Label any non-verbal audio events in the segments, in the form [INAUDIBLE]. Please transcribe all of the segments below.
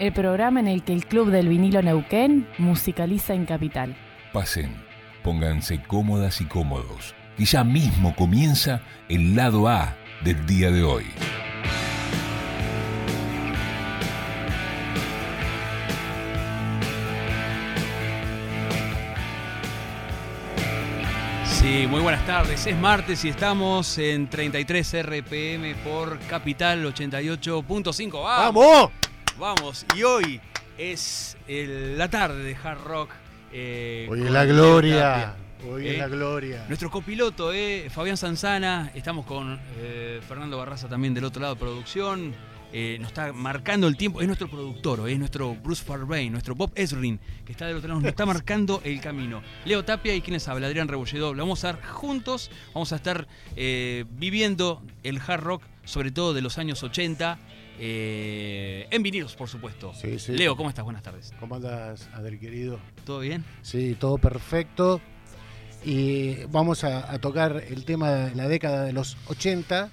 El programa en el que el Club del Vinilo Neuquén musicaliza en Capital. Pasen, pónganse cómodas y cómodos. Y ya mismo comienza el lado A del día de hoy. Sí, muy buenas tardes. Es martes y estamos en 33 RPM por Capital 88.5. ¡Vamos! ¡Vamos! Vamos. Y hoy es el- la tarde de Hard Rock. eh, Hoy es la gloria. Hoy ¿Eh? es la gloria. Nuestro copiloto, eh, Fabián Sanzana. Estamos con eh, Fernando Barraza también del otro lado de producción. Eh, nos está marcando el tiempo. Es nuestro productor, es nuestro Bruce Farbain, nuestro Bob Esrin, que está del otro lado. Nos está marcando el camino. Leo Tapia y quienes habla, Adrián Rebolledo. Lo vamos a estar juntos. Vamos a estar eh, viviendo el hard rock, sobre todo de los años 80. Eh, en vinilos, por supuesto. Sí, sí. Leo, ¿cómo estás? Buenas tardes. ¿Cómo andas, Adel querido? ¿Todo bien? Sí, todo perfecto. Y vamos a, a tocar el tema de la década de los 80.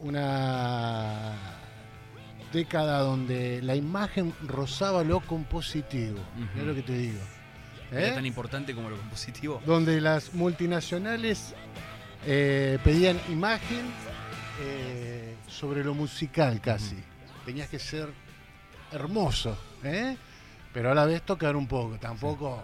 Una década donde la imagen rozaba lo compositivo. Es lo que te digo. Era ¿Eh? tan importante como lo compositivo. Donde las multinacionales eh, pedían imagen eh, sobre lo musical casi. Tenías que ser hermoso, ¿eh? pero a la vez tocar un poco, tampoco.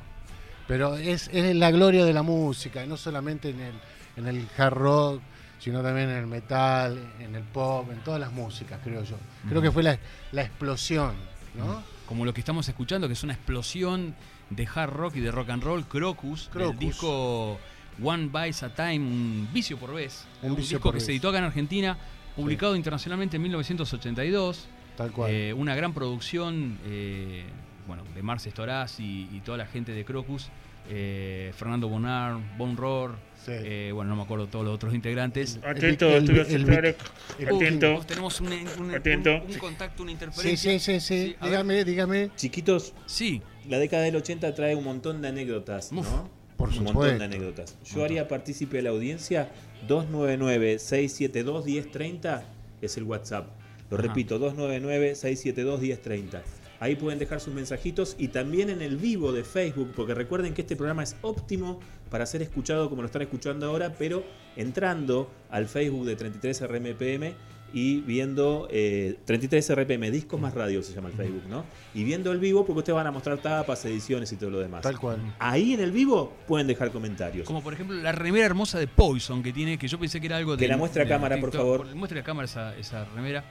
Pero es, es la gloria de la música, no solamente en el, en el hard rock, sino también en el metal, en el pop, en todas las músicas, creo yo. Creo que fue la, la explosión, ¿no? Como lo que estamos escuchando, que es una explosión de hard rock y de rock and roll, Crocus, Crocus. el disco One Vice a Time, un vicio por vez. Un disco por que vez. se editó acá en Argentina, publicado internacionalmente en 1982. Tal cual. Eh, una gran producción, eh, bueno, de Marce Storaz y, y toda la gente de Crocus. eh, Fernando Bonar, Bon Roar, Sí. eh, bueno, no me acuerdo todos los otros integrantes. Atento, el- estudio el- Atento. tenemos un, un- Atento. un- un contacto, una interferencia. sí, sí, sí. Sí, a ver. dígame, dígame. Chiquitos, Sí, la década del 80 trae un montón de anécdotas, Uf, ¿no? por un montón supuesto. de anécdotas. Yo haría partícipe de la audiencia 299-672-1030 es el WhatsApp. Lo Ajá. repito, 299-672-1030. Ahí pueden dejar sus mensajitos y también en el vivo de Facebook, porque recuerden que este programa es óptimo para ser escuchado como lo están escuchando ahora, pero entrando al Facebook de 33RMPM y viendo eh, 33RPM, Discos más Radio se llama el Facebook, ¿no? Y viendo el vivo porque ustedes van a mostrar tapas, ediciones y todo lo demás. Tal cual. Ahí en el vivo pueden dejar comentarios. Como por ejemplo la remera hermosa de Poison que tiene, que yo pensé que era algo de. Que la muestre a cámara, por favor. Muestre a cámara esa, esa remera,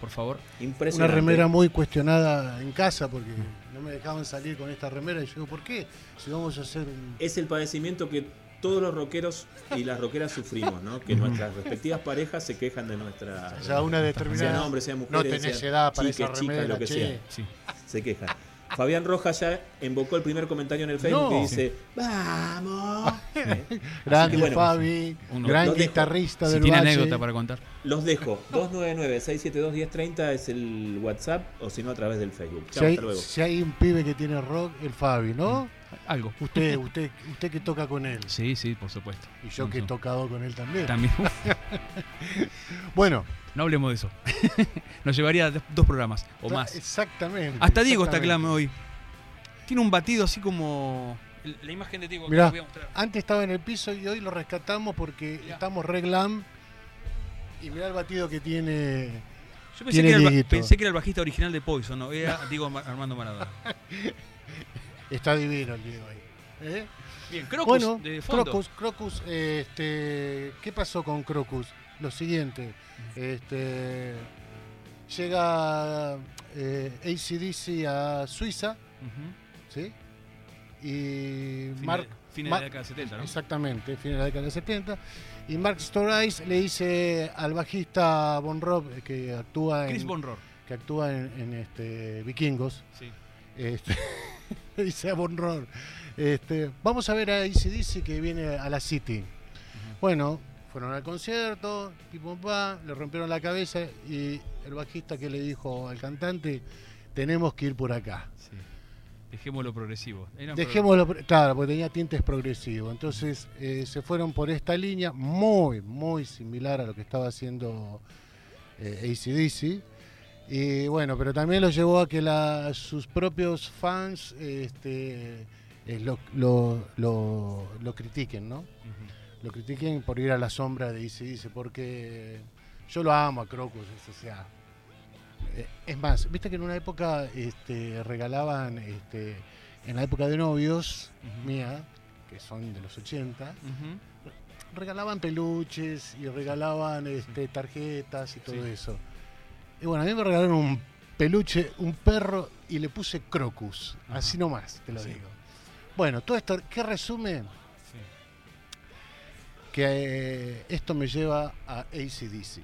por favor. Una Impresionante. remera muy cuestionada en casa porque no me dejaban salir con esta remera. Y yo digo, ¿por qué? Si vamos a hacer un. Es el padecimiento que todos los rockeros y las rockeras sufrimos, ¿no? Que nuestras respectivas parejas se quejan de nuestra. Ya una determinada. Sean hombres, sean no mujeres. tenés sean edad para chiques, esa chicas, remera, lo que che. sea. Sí. Se quejan. Fabián Rojas ya invocó el primer comentario en el Facebook No. y dice: ¡Vamos! [LAUGHS] ¿Eh? Grande que bueno, Fabi, Uno- gran Lo dejo. guitarrista Si del tiene bache. anécdota para contar. Los dejo. [LAUGHS] 299-672-1030 es el WhatsApp o si no a través del Facebook. Si Chao, hay, hasta luego. si hay un pibe que tiene rock, el Fabi, ¿no? Algo. Usted, usted, usted que toca con él. Sí, sí, por supuesto. Y yo que he tocado con él también. También. [LAUGHS] Bueno, No hablemos de eso. [LAUGHS] Nos llevaría dos- programas o ta- más. Exactamente. Hasta Diego está clame hoy. Tiene un batido así como. La imagen de Diego que Mirá. les voy a mostrar. Antes estaba en el piso y hoy lo rescatamos porque Mirá. estamos re glam. Y mirá el batido que tiene. Yo pensé que, era el, pensé que era el bajista original de Poison, ¿no? Era Diego Ma- Armando Maradona. [LAUGHS] Está divino el Diego ahí. ¿eh? Bien, Crocus bueno, de fondo. Crocus, Crocus, este, ¿qué pasó con Crocus? Lo siguiente, este, llega eh, ACDC a Suiza. ¿sí? Y Fines Mark, de- fines Mar- de la década de 70, ¿no? exactamente, fines de la década de 70, y Mark Storais le dice al bajista Von Rob eh, que actúa Chris en, Von Rohr. que actúa en, en, este, Vikingos, Sí. este, [LAUGHS] [LAUGHS] dice a Bonror. Este, vamos a ver a ACDC que viene a la City. Bueno, fueron al concierto, tipo va, le rompieron la cabeza y el bajista que le dijo al cantante, tenemos que ir por acá. Sí. Dejémoslo progresivo. Era Dejémoslo, claro, porque tenía tintes progresivos. Entonces eh, se fueron por esta línea muy, muy similar a lo que estaba haciendo eh, ACDC. Y bueno, pero también lo llevó a que la- sus propios fans este, eh, lo, lo- lo- lo critiquen, ¿no? Lo critiquen por ir a la sombra de ACDC, porque yo lo amo a Crocus, o sea. eh, Es más, viste que en una época este, regalaban, este, en la época de novios mía, que son de los 80, Ujú. regalaban peluches y regalaban este, tarjetas y todo Sí. eso. Y bueno, a mí me regalaron un peluche, un perro y le puse Crocus, Ajá. así nomás, te lo Sí. digo. Bueno, todo esto, ¿qué resume? Sí. Que eh, esto me lleva a ACDC.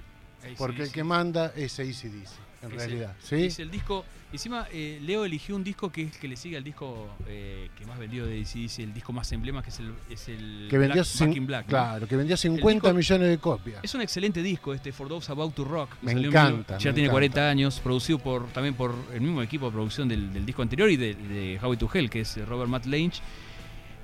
Porque el AC/DC. que manda es ACDC, en Es realidad. el- ¿sí? Es el disco. Encima, eh, Leo eligió un disco que es que le sigue al disco eh, que más vendido de ACDC, el disco más emblema, que es el, es el que vendió, Black, cin- Back in Black. ¿no? claro, que vendió 50 disco- millones de copias. Es un excelente disco este For Those About to Rock. Me encanta, vivo. Ya me tiene encanta. 40 años, producido por también por el mismo equipo de producción del, del disco anterior y de, de Howie to Hell, que es Robert Matt Lange.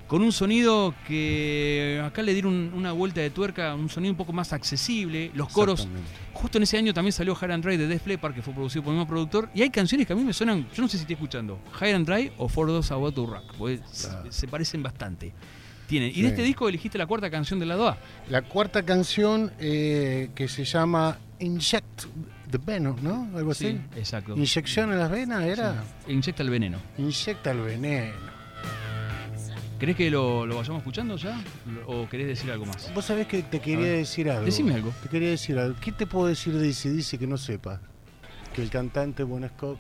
Con un sonido que acá le dieron una vuelta de tuerca, un sonido un poco más accesible. Los coros. Justo en ese año también salió High and Dry de Def Leppard, que fue producido por el mismo productor. Y hay canciones que a mí me suenan, yo no sé si estoy escuchando, High and Dry o For Those About to Rock, porque se- Claro. se parecen bastante. Tienen. Y Sí. de este disco elegiste la cuarta canción del lado A. La cuarta canción eh, que se llama Inject the Venom, ¿no? Algo así. exacto. Inyección en las venas era. Sí. Inyecta el veneno. Inyecta el veneno. ¿Querés que lo, lo vayamos escuchando ya? ¿O querés decir algo más? Vos sabés que te quería decir algo. Decime algo. Te quería decir algo. ¿Qué te puedo decir de ACDC que no sepa? Que el cantante Bon Scott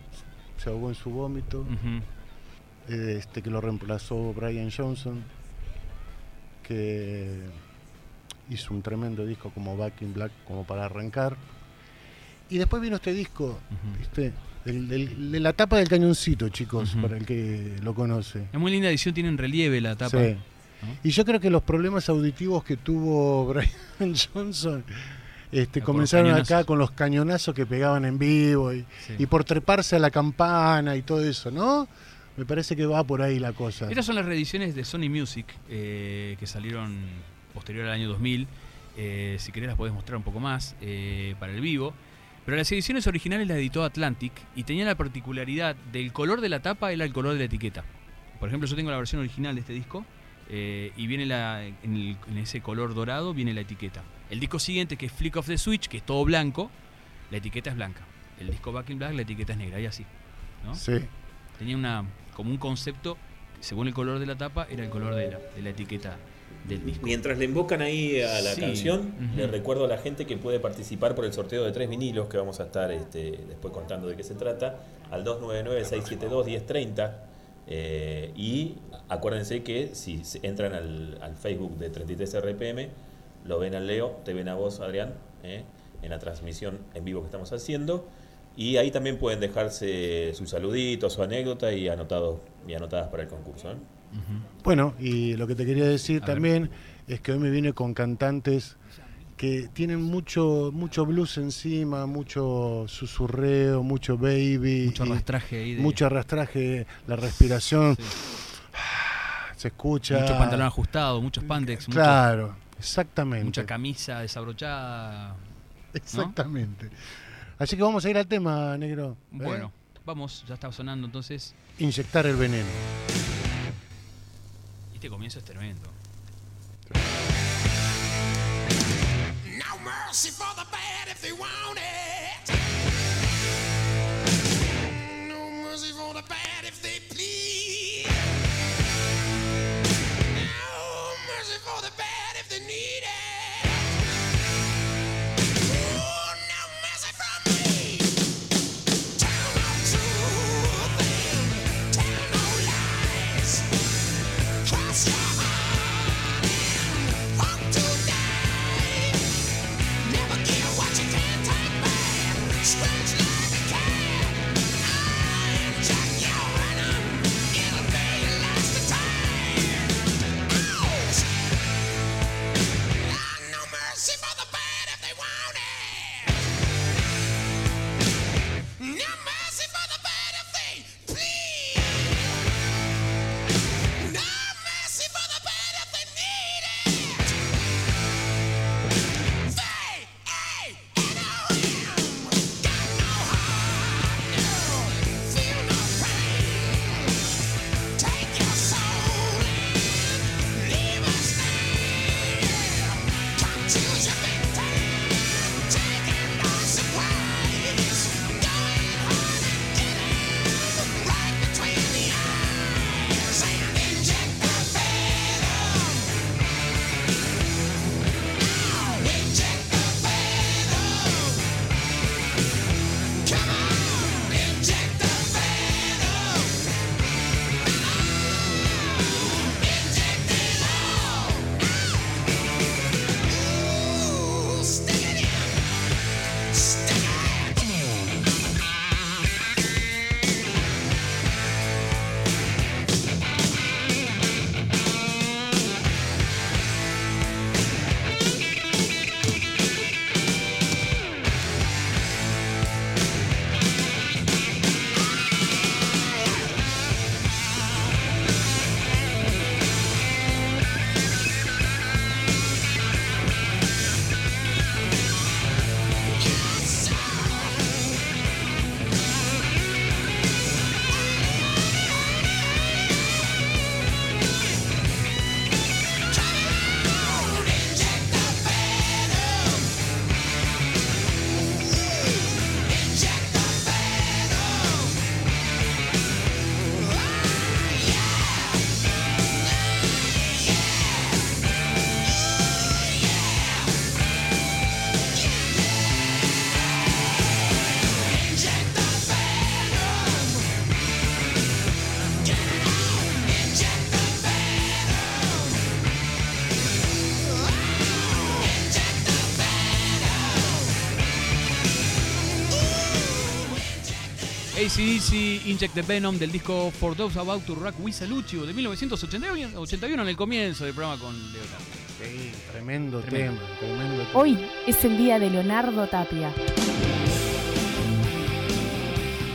se ahogó en su vómito, Ujú. este, que lo reemplazó Brian Johnson, que hizo un tremendo disco como Back in Black, como para arrancar. Y después vino este disco, Ujú. ¿viste? Del- del- de la tapa del cañoncito, chicos, para el que lo conoce. Es muy linda edición, tiene en relieve la tapa. Sí. ¿no? Y yo creo que los problemas auditivos que tuvo [LAUGHS] Brian Johnson este, Ah, comenzaron acá con los cañonazos que pegaban en vivo y, Sí. y por treparse a la campana y todo eso, ¿no? Me parece que va por ahí la cosa. Estas son las reediciones de Sony Music eh, que salieron posterior al año 2000. Eh, si querés las podés mostrar un poco más eh, para el vivo. Pero las ediciones originales las editó Atlantic y tenía la particularidad del color de la tapa era el color de la etiqueta. Por ejemplo, yo tengo la versión original de este disco eh, y viene la, en, el- en ese color dorado viene la etiqueta. El disco siguiente, que es Flick of the Switch, que es todo blanco, la etiqueta es blanca. El disco Back in Black, la etiqueta es negra y así. ¿no? Sí. tenía una como un concepto según el color de la tapa era el color de la, de la etiqueta del disco Mientras le invocan ahí a la Sí. canción, Ujú. le recuerdo a la gente que puede participar por el sorteo de tres vinilos que vamos a estar este, después contando de qué se trata, al 299-672-1030. eh, y acuérdense que si entran al, al Facebook de 33RPM, lo ven al Leo, te ven a vos, Adrián, eh, en la transmisión en vivo que estamos haciendo. Y ahí también pueden dejarse su saludito, su anécdota y, anotados, y anotadas para el concurso. ¿eh? Bueno, y lo que te quería decir A ver. también es que hoy me vine con cantantes que tienen mucho mucho blues encima, mucho susurreo, mucho baby, mucho arrastraje ahí de, mucho arrastraje, la respiración sí. se escucha. mucho pantalón ajustado muchos pandex mucho- Claro, exactamente. mucha camisa desabrochada Exactamente. Así que vamos a ir al tema, negro. ¿eh? bueno vamos ya está sonando entonces Inyectar el veneno. Este comienzo es tremendo No mercy for the bad if they want it. ACDC Inject the Venom del disco For Those About to Rock with Lucio de 1981 81 en el comienzo del programa con Leo Tapia. Sí, tremendo, Tremendo. tema, tremendo tema. Hoy es el día de Leonardo Tapia.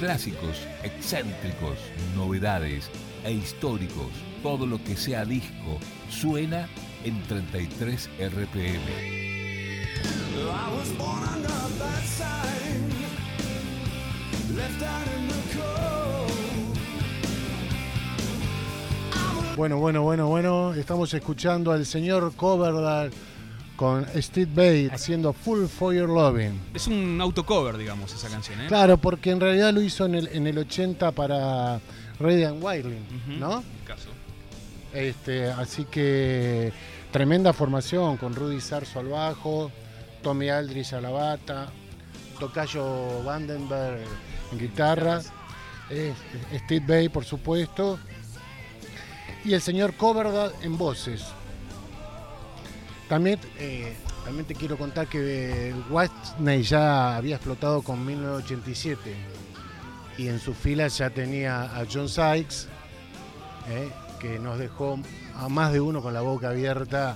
Clásicos, excéntricos, novedades e históricos. Todo lo que sea disco suena en 33 RPM. Bueno, bueno, bueno, bueno. Estamos escuchando al señor Coverdale con Steve Bates haciendo Full for Your Loving. Es un autocover, digamos, esa canción, ¿eh? Claro, porque en realidad lo hizo en el, en el 80 para Radiant Wilding, Ujú, ¿no? en caso. Este, así que tremenda formación con Rudy Sarso al bajo, Tommy Aldrich a la bata, Tocayo Vandenberg en guitarra, eh, Steve Bay por supuesto, y el señor Coverdale en voces. También, eh, también te quiero contar que Whitney ya había explotado con 1987 y en su fila ya tenía a John Sykes, eh, que nos dejó a más de uno con la boca abierta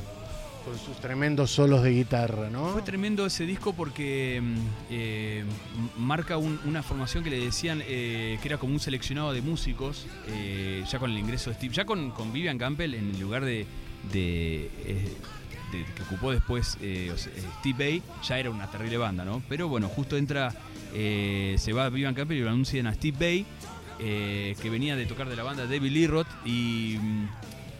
con sus tremendos solos de guitarra, ¿no? Fue tremendo ese disco porque mm, eh, marca un- una formación que le decían eh, que era como un seleccionado de músicos, eh, ya con el ingreso de Steve, ya con, Vivian Campbell en lugar de, que ocupó después Steve Bay, ya era una terrible banda, ¿no? Pero bueno, justo entra, se va Vivian Campbell y lo anuncian a Steve Bay, que venía de tocar de la banda David Lee Roth y...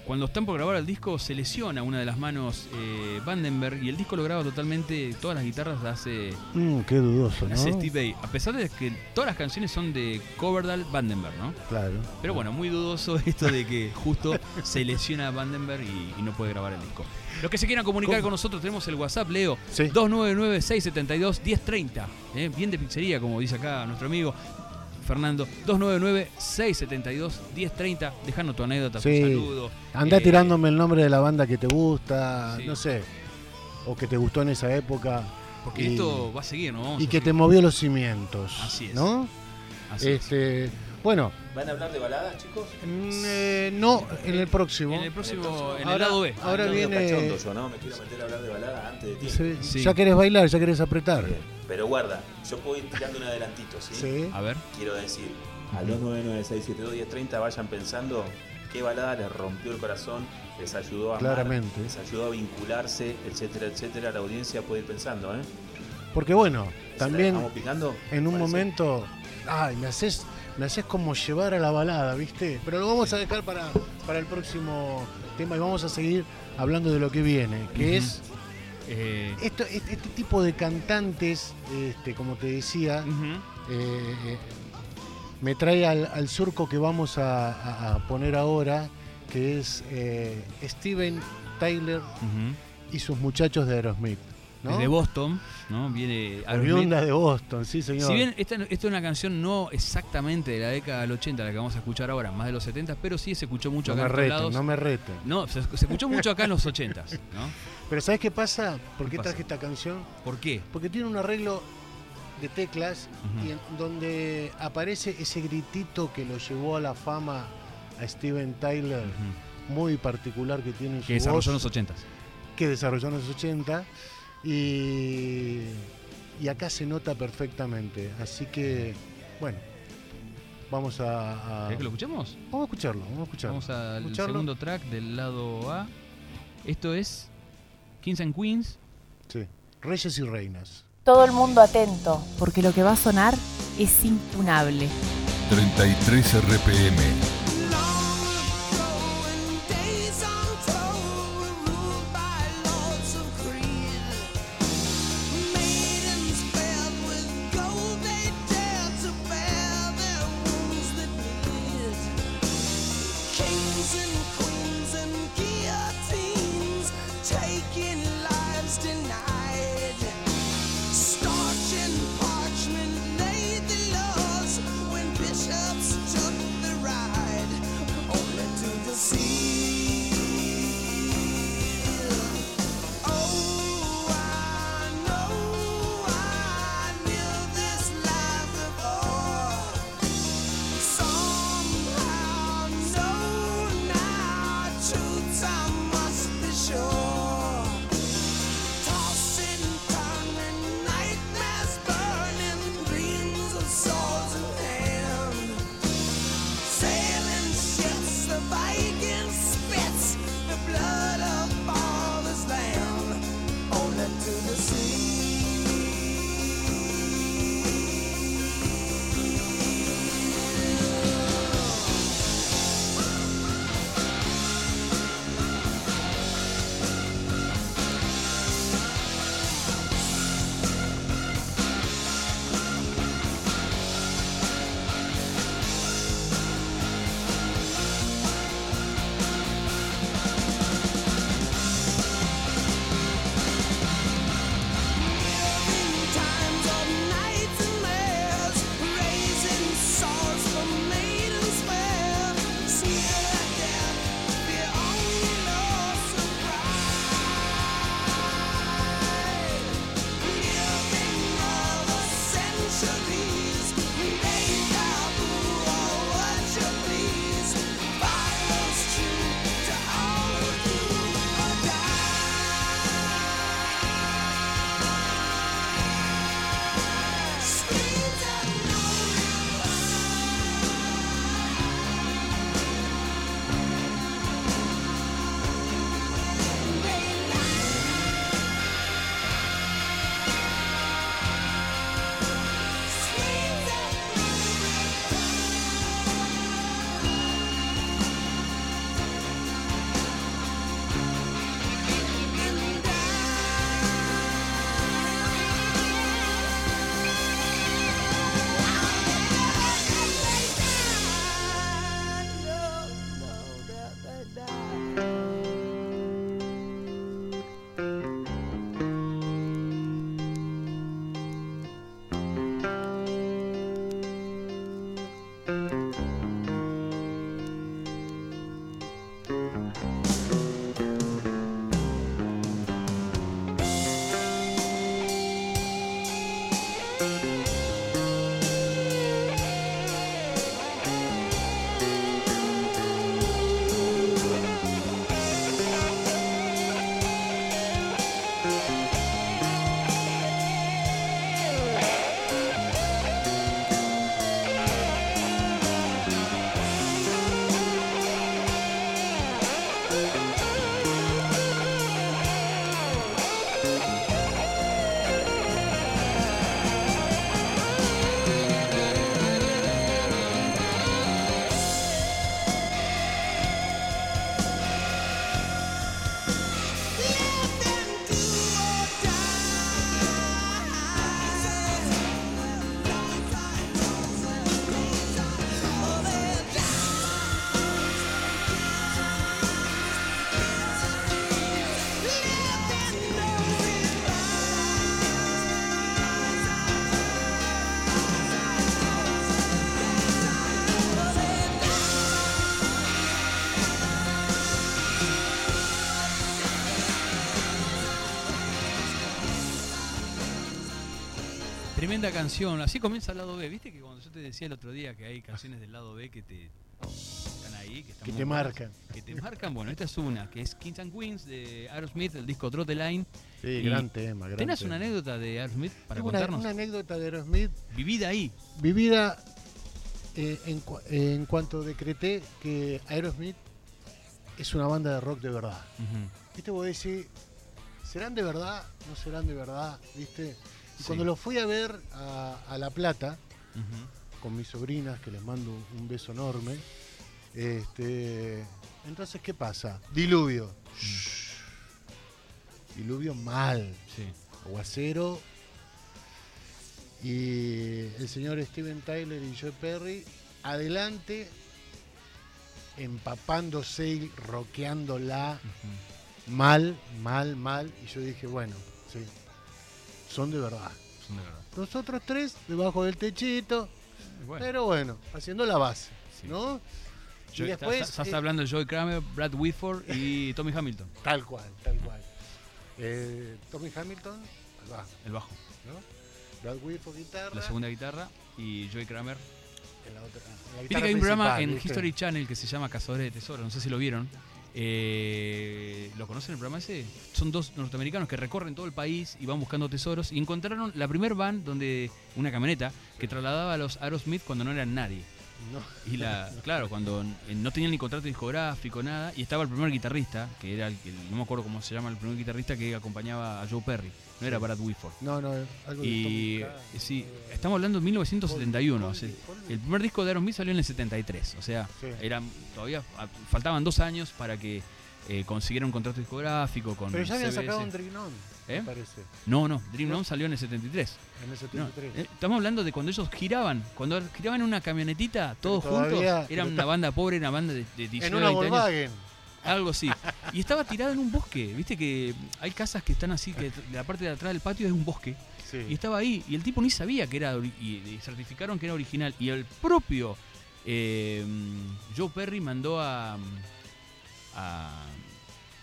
cuando están por grabar el disco se lesiona una de las manos eh, Vandenberg y el disco lo graba totalmente, todas las guitarras las hace, Mm, qué dudoso, hace Steve Vai. A pesar de que todas las canciones son de Coverdale Vandenberg, ¿no? Claro. Pero bueno, muy dudoso [LAUGHS] esto de que justo se lesiona Vandenberg y, y no puede grabar el disco. Los que se quieran comunicar ¿Cómo? con nosotros tenemos el WhatsApp, Leo, Sí. 299-672-1030. ¿eh? Bien de pizzería, como dice acá nuestro amigo Fernando. 299-672-1030. Dejanos tu anécdota, tu Sí. saludo. Andá Eh, tirándome el nombre de la banda que te gusta, Sí. no sé, o que te gustó en esa época Porque y- esto va a seguir, ¿no? Vamos y que te movió los cimientos, Así es. ¿no? Así es. Este, bueno, ¿Van a hablar de baladas, chicos? mm, eh, no en el próximo. En el próximo, en el Ahora- lado B. ahora Ah, viene- cachondo yo, ¿no? Me quiero meter a hablar de balada antes de tiempo. Sí, Sí. Ya querés bailar, ya querés apretar. Bien. Pero guarda, yo puedo ir tirando un adelantito, ¿sí? Sí. A ver. Quiero decir, a los 996721030 vayan pensando qué balada les rompió el corazón, les ayudó a amar, Claramente. les ayudó a vincularse, etcétera, etcétera. La audiencia puede ir pensando, ¿eh? Porque bueno, ¿Se la también dejamos picando? en un Parece. momento, ay, me haces, me haces como llevar a la balada, ¿viste? Pero lo vamos a dejar para, para el próximo tema y vamos a seguir hablando de lo que viene, que es Eh, esto, este, este tipo de cantantes, este, como te decía, eh, eh, me trae al, al surco que vamos a, poner ahora, que es eh, Steven Tyler y sus muchachos de Aerosmith. ¿No? Desde Boston, ¿no? Viene. Oriunda de Boston, sí señor. Si bien esta, esta es una canción no exactamente de la década del 80, la que vamos a escuchar ahora, más de los 70, pero sí se escuchó mucho no acá me en reten, lados. no me reten. No, se, se escuchó mucho acá en los 80, ¿no? [LAUGHS] Pero ¿sabes qué pasa? ¿Por ¿Qué qué traje esta canción? ¿Por qué? Porque tiene un arreglo de teclas y en donde aparece ese gritito que lo llevó a la fama a Steven Tyler, muy particular que tiene en su Que desarrolló voz, en los 80. que desarrolló en los 80 y, y acá se nota perfectamente. Así que, bueno, vamos a, a- ¿Querés que lo escuchemos? vamos a escucharlo, vamos a escucharlo. Vamos al Escucharlo. segundo track del lado A. Esto es Kings and Queens. Sí. Reyes y reinas. Todo el mundo atento, porque lo que va a sonar es impunable. 33 RPM. Tremenda canción. Así comienza el lado B. ¿Viste que cuando yo te decía el otro día que hay canciones del lado B que te están ahí, que, están Que muy te buenas, marcan. Que te marcan. Bueno, esta es una, que es Kings and Queens de Aerosmith, el disco Draw the Line. Sí, Y gran tema. Gran ¿Tenés tema. una anécdota de Aerosmith para Tengo contarnos? una anécdota de Aerosmith Vivida ahí. vivida eh, en, cua- en cuanto decreté que Aerosmith es una banda de rock de verdad. Ujú. ¿Viste? Vos decís, ¿serán de verdad? ¿No serán de verdad? ¿Viste? Y Sí. cuando lo fui a ver a, a La Plata, con mis sobrinas, que les mando un beso enorme, este, entonces, ¿qué pasa? Diluvio. Diluvio mal. Sí. Aguacero. Y el señor Steven Tyler y Joe Perry adelante, empapándose y roqueándola Ujú. mal, mal, mal. Y yo dije, bueno, sí, son de verdad. Son de verdad. Los otros tres debajo del techito, Bueno, pero bueno, haciendo la base, Sí. ¿no? yo- y después, estás eh, hablando Joey Kramer, Brad Whitford y [LAUGHS] Tommy Hamilton, Tal cual, tal cual. Eh, Tommy Hamilton, al bajo, el bajo. ¿no? Brad Whitford, guitarra. La segunda guitarra y Joey Kramer. en la otra- en la Viste guitarra que hay un programa en ¿viste? History Channel que se llama Cazadores de Tesoros, no sé si lo vieron. Eh, ¿Lo conocen el programa ese? Son dos norteamericanos que recorren todo el país y van buscando tesoros y encontraron la primer van donde una camioneta que trasladaba a los Aerosmith cuando no eran nadie. No. Y la, claro, cuando eh, no tenían ni contrato discográfico, nada, y estaba el primer guitarrista, que era el, el- no me acuerdo cómo se llama el primer guitarrista que acompañaba a Joe Perry, no era. Brad Whitford. No, no, algo Y eh, sí, de- estamos hablando de 1971. o sea, el primer disco de Aerosmith salió en el 73. O sea, Sí. eran todavía ah, faltaban dos años para que eh, consiguiera un contrato discográfico con Pero ya habían CBS. sacado un Dream On, ¿Eh? parece, No, no, Dream On salió en el 73. en el No, 73. eh, estamos hablando de cuando ellos giraban, cuando giraban en una camionetita, todos todavía- juntos. Eran una banda pobre, una banda de, de 19 en una 20 años. Volkswagen. Algo así. Y estaba tirado en un bosque. Viste que hay casas que están así, que la parte de atrás del patio es un bosque. Sí. Y estaba ahí. Y el tipo ni sabía que era. Y, y certificaron que era original. Y el propio eh, Joe Perry mandó a. a,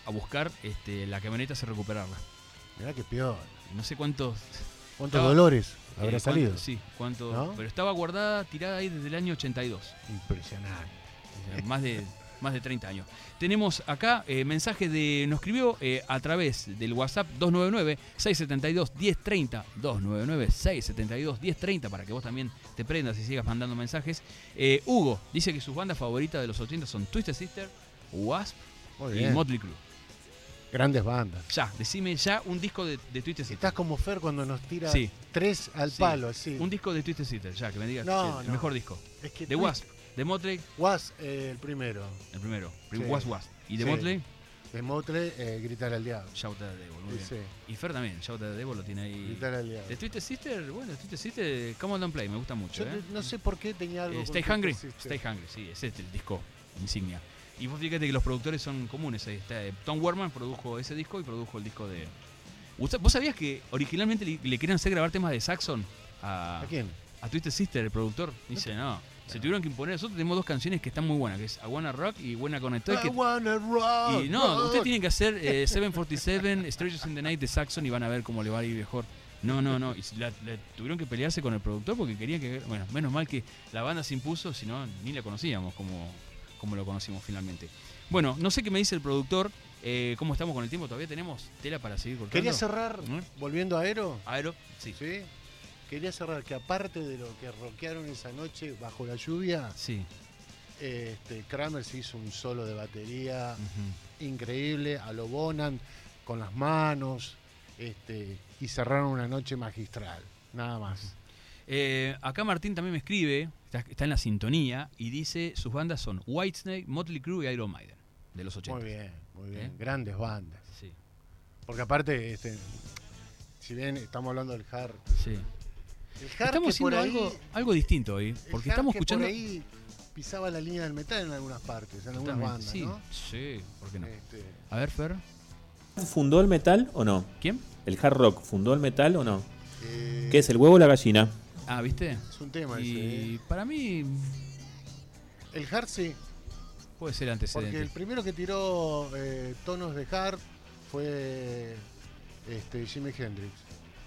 a buscar este, la camioneta a recuperarla. Mirá qué peor. No sé cuántos. ¿Cuántos Estaba- dolores Eh, habrá ¿cuánto- salido? Sí, cuánto, ¿No? pero estaba guardada, tirada ahí desde el año 82. Impresionante. Más de más de 30 años. Tenemos acá eh, mensaje de nos escribió eh, a través del WhatsApp 299 672 1030 299 672 1030 para que vos también te prendas y sigas mandando mensajes. Eh, Hugo dice que sus bandas favoritas de los 80 son Twisted Sister, Wasp y. Motley Crue. Grandes bandas. Ya, decime ya un disco de, de Twisted Sister. Estás como Fer cuando nos tira Sí. tres al Sí. palo, así. Un disco de Twisted Sister, ya, que me digas No, el no. mejor disco. Es que De Twist- Wasp, de Motley, Was, eh, el primero. el primero. Sí. Wasp Wasp. Y de Sí. Motley, De Motley, eh, Gritar al Diablo. Shout at the Devil. muy bien. Dice, Y Fer también, Shout at the Devil lo tiene ahí. Gritar al Diablo. De Twisted Sister, bueno, Twisted Sister, Come on Don't Play, me gusta mucho. Yo ¿eh? no sé por qué tenía algo Eh, con Stay Twisted Hungry, Sister. Stay Hungry, sí, ese es el disco insignia. Y vos fíjate que los productores son comunes. ahí está, eh, Tom Werman produjo ese disco y produjo el disco de. ¿Vos sabías que originalmente le, le querían hacer grabar temas de Saxon a, ¿A quién? a Twisted Sister, el productor? Dice, no. Se tuvieron que imponer. Nosotros tenemos dos canciones que están muy buenas, que es I Wanna Rock y Buena con Estoy. I que- wanna rock, y no, rock. ustedes tienen que hacer eh, 747, Strangers in the Night de Saxon y van a ver cómo le va a ir mejor. No, no, no. Y la- tuvieron que pelearse con el productor porque querían que. Bueno, menos mal que la banda se impuso, si no, ni la conocíamos como, como lo conocimos finalmente. Bueno, no sé qué me dice el productor. eh, ¿Cómo estamos con el tiempo? ¿Todavía tenemos tela para seguir cortando? Quería cerrar, ¿Eh? volviendo a Aero, Aero, sí. ¿sí? Quería cerrar que aparte de lo que rockearon esa noche bajo la lluvia, Sí. este, Kramer se hizo un solo de batería increíble, a lo Bonan, con las manos, este, y cerraron una noche magistral, nada más. Eh, acá Martín también me escribe, está, está en la sintonía, y dice sus bandas son Whitesnake, Motley Crue y Iron Maiden, de los 80. Muy bien, muy bien, ¿Eh? grandes bandas. Sí, Porque aparte, este, si bien estamos hablando del hard, sí. el hard Estamos haciendo ahí, algo, algo distinto hoy, porque estamos escuchando... por ahí pisaba la línea del metal en algunas partes, en algunas bandas, sí, ¿no? sí, ¿por qué no? Este, A ver, Fer, ¿Fundó el metal o no? ¿quién? ¿El hard rock fundó el metal o no? eh, ¿Qué es el huevo o la gallina? Ah, ¿viste? Es un tema ese, Y ¿eh? para mí El hard sí, puede ser porque antecedente. el primero que tiró eh, tonos de hard fue este, Jimi Hendrix.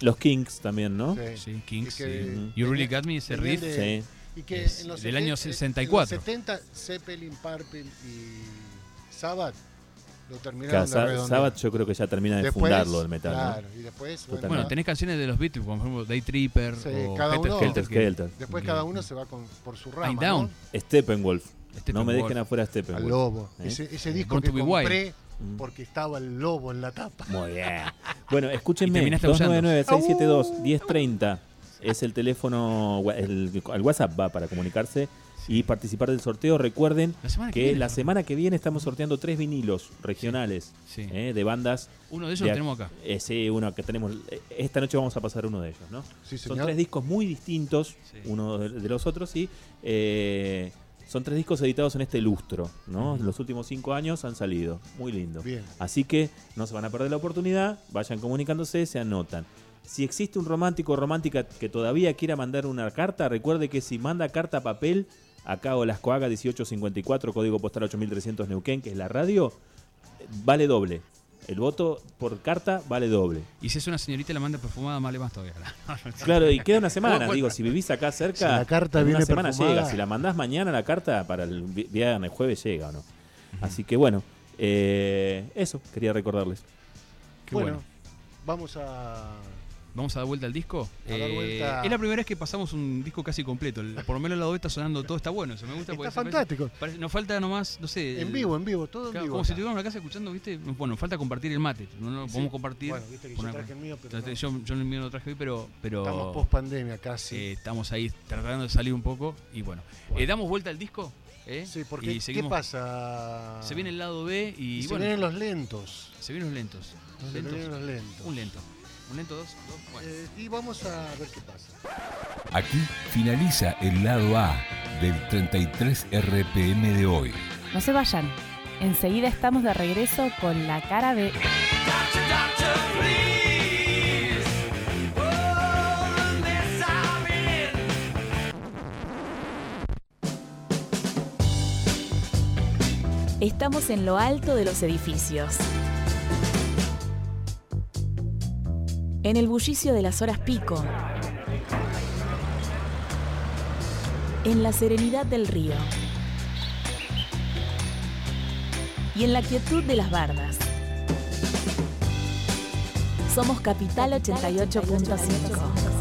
Los Kings también, ¿no? Sí. Sí, Kings, Y que sí. You Really Got Me, ese riff. de- Sí. Y que Es en los del año seten- en 64. los 70 Zeppelin, Purple y Sabbath lo terminaron Claro, de. Sabbath yo creo que ya termina de Después, fundarlo el metal, Claro, y después, bueno. Bueno, tenés canciones de los Beatles, como por ejemplo Day Tripper Sí, o cada Helter uno- ¿no? Helter que- Skelter. después cada uno se va con, por su rama. I'm Down. ¿no? Steppenwolf. no Steppenwolf. me dejen afuera Al Steppenwolf. lobo. ¿Eh? Ese, ese disco Born que be Wild. compré Mm. porque estaba el lobo en la tapa. Muy bien. Bueno, [LAUGHS] escúchenme. terminaste aullando. 299-672-1030 es el teléfono, el, el WhatsApp va para comunicarse y participar del sorteo. Recuerden La que, viene, la ¿no? semana que viene estamos sorteando tres vinilos regionales Sí. eh, de bandas. Uno de ellos de lo tenemos acá. Eh, sí, uno que tenemos. eh, Esta noche vamos a pasar uno de ellos, ¿no? Sí, Son tres discos muy distintos, uno de, de los otros, y eh, son tres discos editados en este lustro, ¿no? Los últimos cinco años han salido. Muy lindo. Bien. Así que no se van a perder la oportunidad, vayan comunicándose, se anotan. Si existe un romántico o romántica que todavía quiera mandar una carta, recuerde que si manda carta a papel, acá o las Coaga 1854, código postal 8300 Neuquén, que es la radio, vale doble. El voto por carta vale doble. Y si es una señorita y la manda perfumada, vale más todavía. [LAUGHS] Claro, y queda una semana. Digo, si vivís acá cerca, Si la carta en una viene semana perfumada. llega. Si la mandás mañana la carta, para el vi- viernes, jueves llega o no. Así que bueno, eh, eso quería recordarles. Qué bueno, bueno. vamos a. Vamos a dar vuelta al disco. A dar Eh, vuelta. Es la primera vez que pasamos un disco casi completo. El- por lo menos el lado B está sonando todo, está bueno. Eso me gusta Está parece- fantástico. parece- nos falta nomás, no sé. En el- vivo, en vivo, todo en vivo. como si estuviéramos en la casa escuchando, ¿viste? Bueno, falta compartir el mate. No, Sí. podemos compartir. Bueno, viste que yo traje el mío, pero no. yo, yo el mío no lo traje hoy, pero. pero estamos post pandemia casi. eh, estamos ahí tratando de salir un poco. Y bueno, Bueno. Eh, damos vuelta al disco. ¿eh? sí, porque y ¿qué pasa? Se viene el lado B y, Y se bueno, vienen los lentos. se vienen los lentos. Se Lentos. vienen los lentos. Un lento. Un lento, dos, dos. Bueno. Eh, y vamos a ver qué pasa. Aquí finaliza el lado A del 33 RPM de hoy. No se vayan. Enseguida estamos de regreso con la cara de. Estamos en lo alto de los edificios. En el bullicio de las horas pico. En la serenidad del río. Y en la quietud de las bardas. Somos Capital 88.5.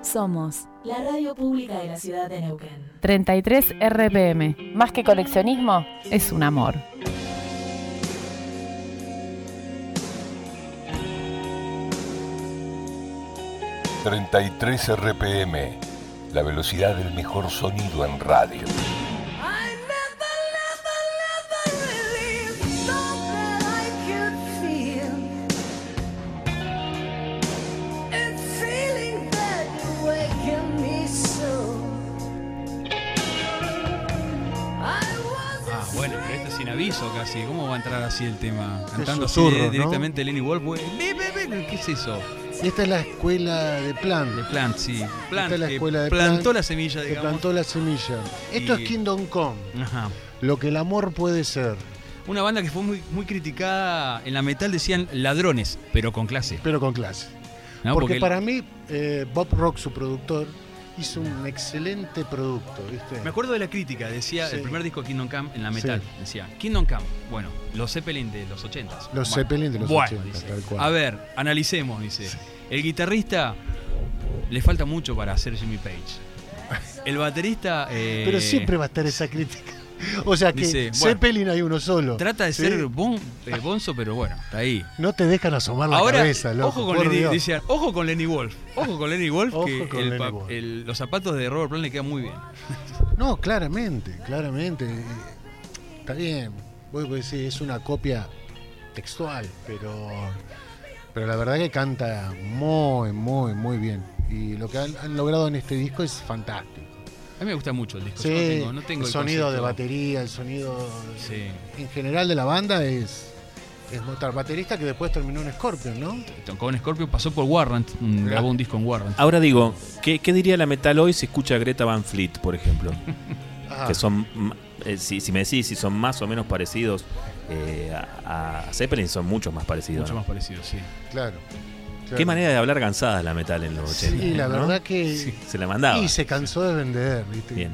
Somos la radio pública de la ciudad de Neuquén. 33 RPM. Más que coleccionismo, es un amor. ...33 RPM... ...la velocidad del mejor sonido en radio. Ah, bueno, pero esto es sin aviso casi. ¿Cómo va a entrar así el tema? Cantando así ¿no? directamente Lenny Wolf. ¿Qué es eso? Esta es la escuela de plan. De Plant, sí. Plant, Esta es la que escuela de plantó Plant, la semilla, que digamos. plantó la semilla. Esto Y- es Kingdom Come, Ajá. lo que el amor puede ser, Una banda que fue muy, muy criticada en la metal, decían ladrones, pero con clase. pero con clase. ¿no? Porque, el- para mí, eh, Bob Rock, su productor, hizo un excelente producto, ¿viste? Me acuerdo de la crítica, decía Sí. el primer disco de Kingdom Come en la metal. Sí. Decía, Kingdom Come, bueno, los Zeppelin de los 80s. Los Bueno, Zeppelin de los bueno, 80, dice. tal cual. A ver, analicemos, dice. El guitarrista le falta mucho para ser Jimmy Page. El baterista. eh, Pero siempre va a estar esa crítica. [LAUGHS] O sea que Dice, bueno, Zeppelin hay uno solo. Trata de ¿sí? ser bon- eh, bonzo, pero bueno, está ahí. No te dejan asomar la Ahora, cabeza, loco. ojo con Lenny, decían, ojo con Lenny Wolf. Ojo con Lenny Wolf, Ojo que con el Lenny pa- Wolf. el- los zapatos de Robert Plant le quedan muy bien. [LAUGHS] No, claramente, claramente. Eh, Está bien. Vos podés decir, es una copia textual, pero, pero la verdad que canta muy, muy, muy bien. Y lo que han, han logrado en este disco es fantástico. A mí me gusta mucho el disco. Sí, yo no tengo, no tengo el sonido de batería, el sonido Sí. en general de la banda es, es notar. Baterista que después terminó en Scorpion, ¿no? Con Scorpio pasó por Warrant, grabó un disco en Warrant. Ahora digo, ¿qué, qué diría la metal hoy si escucha a Greta Van Fleet, por ejemplo? [LAUGHS] Ah, Que son, eh, si, si me decís si son más o menos parecidos eh, a, a Zeppelin, son muchos más parecidos. Mucho ¿no? más parecido, sí. claro. Qué manera de hablar cansada la metal en los 80. Sí, la ¿no? verdad que. Sí, se la mandaba. Y se cansó de vender, ¿viste? Bien.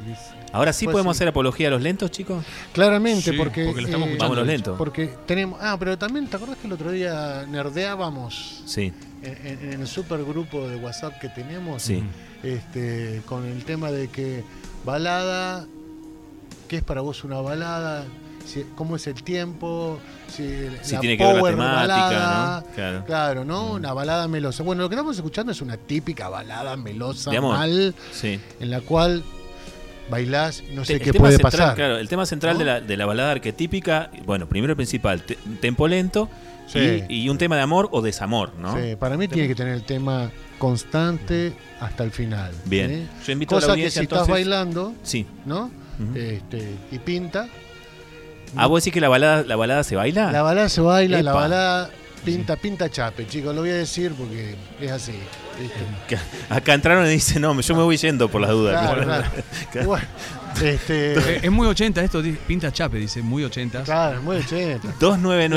Ahora sí Pues podemos sí. hacer apología a los lentos, chicos. Claramente, Sí, porque. porque lo estamos escuchando. Vámonos lento. Porque tenemos. Ah, pero también, ¿te acuerdas que el otro día nerdeábamos Sí, en, en- en el supergrupo de WhatsApp que tenemos? sí. Este, con el tema de que balada, ¿qué es para vos una balada? Si- ¿Cómo es el tiempo? Si, Si la tiene que ver la power temática, balada, ¿no? Claro. Claro, ¿no? Una balada melosa. Bueno, lo que estamos escuchando es una típica balada melosa, mal, Sí. en la cual bailás no sé El qué puede central, pasar. Claro, el tema central ¿No? de, la, de la balada arquetípica, bueno, primero y principal, te- tempo lento Sí. y, y un tema de amor o desamor, ¿no? Sí, para mí tiene que tener el tema constante hasta el final. Bien. ¿sí? Yo invito a la Cosa que si audiencia estás entonces. bailando, Sí. ¿no? Este, y pinta, Ah, vos decís que la balada, la balada se baila? la balada se baila, la balada pinta, pinta chape, chicos, lo voy a decir porque es así. ¿viste? Que Acá entraron y dicen, no, yo me voy yendo por las dudas. Claro, Claro. [LAUGHS] claro. Bueno, este, Es muy 80 esto, pinta Chape, dice, muy 80. claro, es muy 80. La